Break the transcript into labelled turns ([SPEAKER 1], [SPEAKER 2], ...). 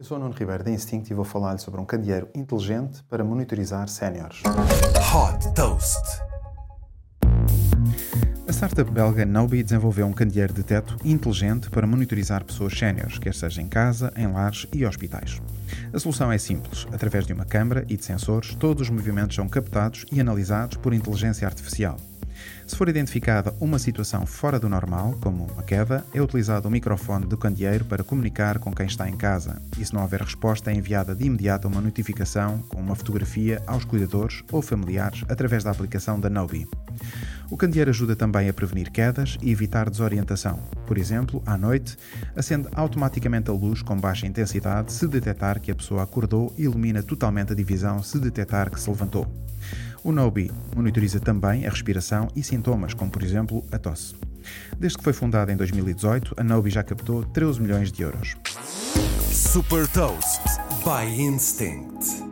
[SPEAKER 1] Eu sou o Nuno Ribeiro da Instinct e vou falar-lhe sobre um candeeiro inteligente para monitorizar séniores.
[SPEAKER 2] Hot Toast.
[SPEAKER 1] A startup belga Nobi desenvolveu um candeeiro de teto inteligente para monitorizar pessoas séniores, quer seja em casa, em lares e hospitais. A solução é simples. Através de uma câmara e de sensores, todos os movimentos são captados e analisados por inteligência artificial. Se for identificada uma situação fora do normal, como uma queda, é utilizado o microfone do candeeiro para comunicar com quem está em casa. E se não houver resposta, é enviada de imediato uma notificação com uma fotografia aos cuidadores ou familiares através da aplicação da Nobi. O candeeiro ajuda também a prevenir quedas e evitar desorientação. Por exemplo, à noite, acende automaticamente a luz com baixa intensidade se detectar que a pessoa acordou e ilumina totalmente a divisão se detectar que se levantou. O Nobi monitoriza também a respiração e sintomas, como por exemplo a tosse. Desde que foi fundada em 2018, a Nobi já captou 13 milhões de euros.
[SPEAKER 2] Super Toast by Instinct.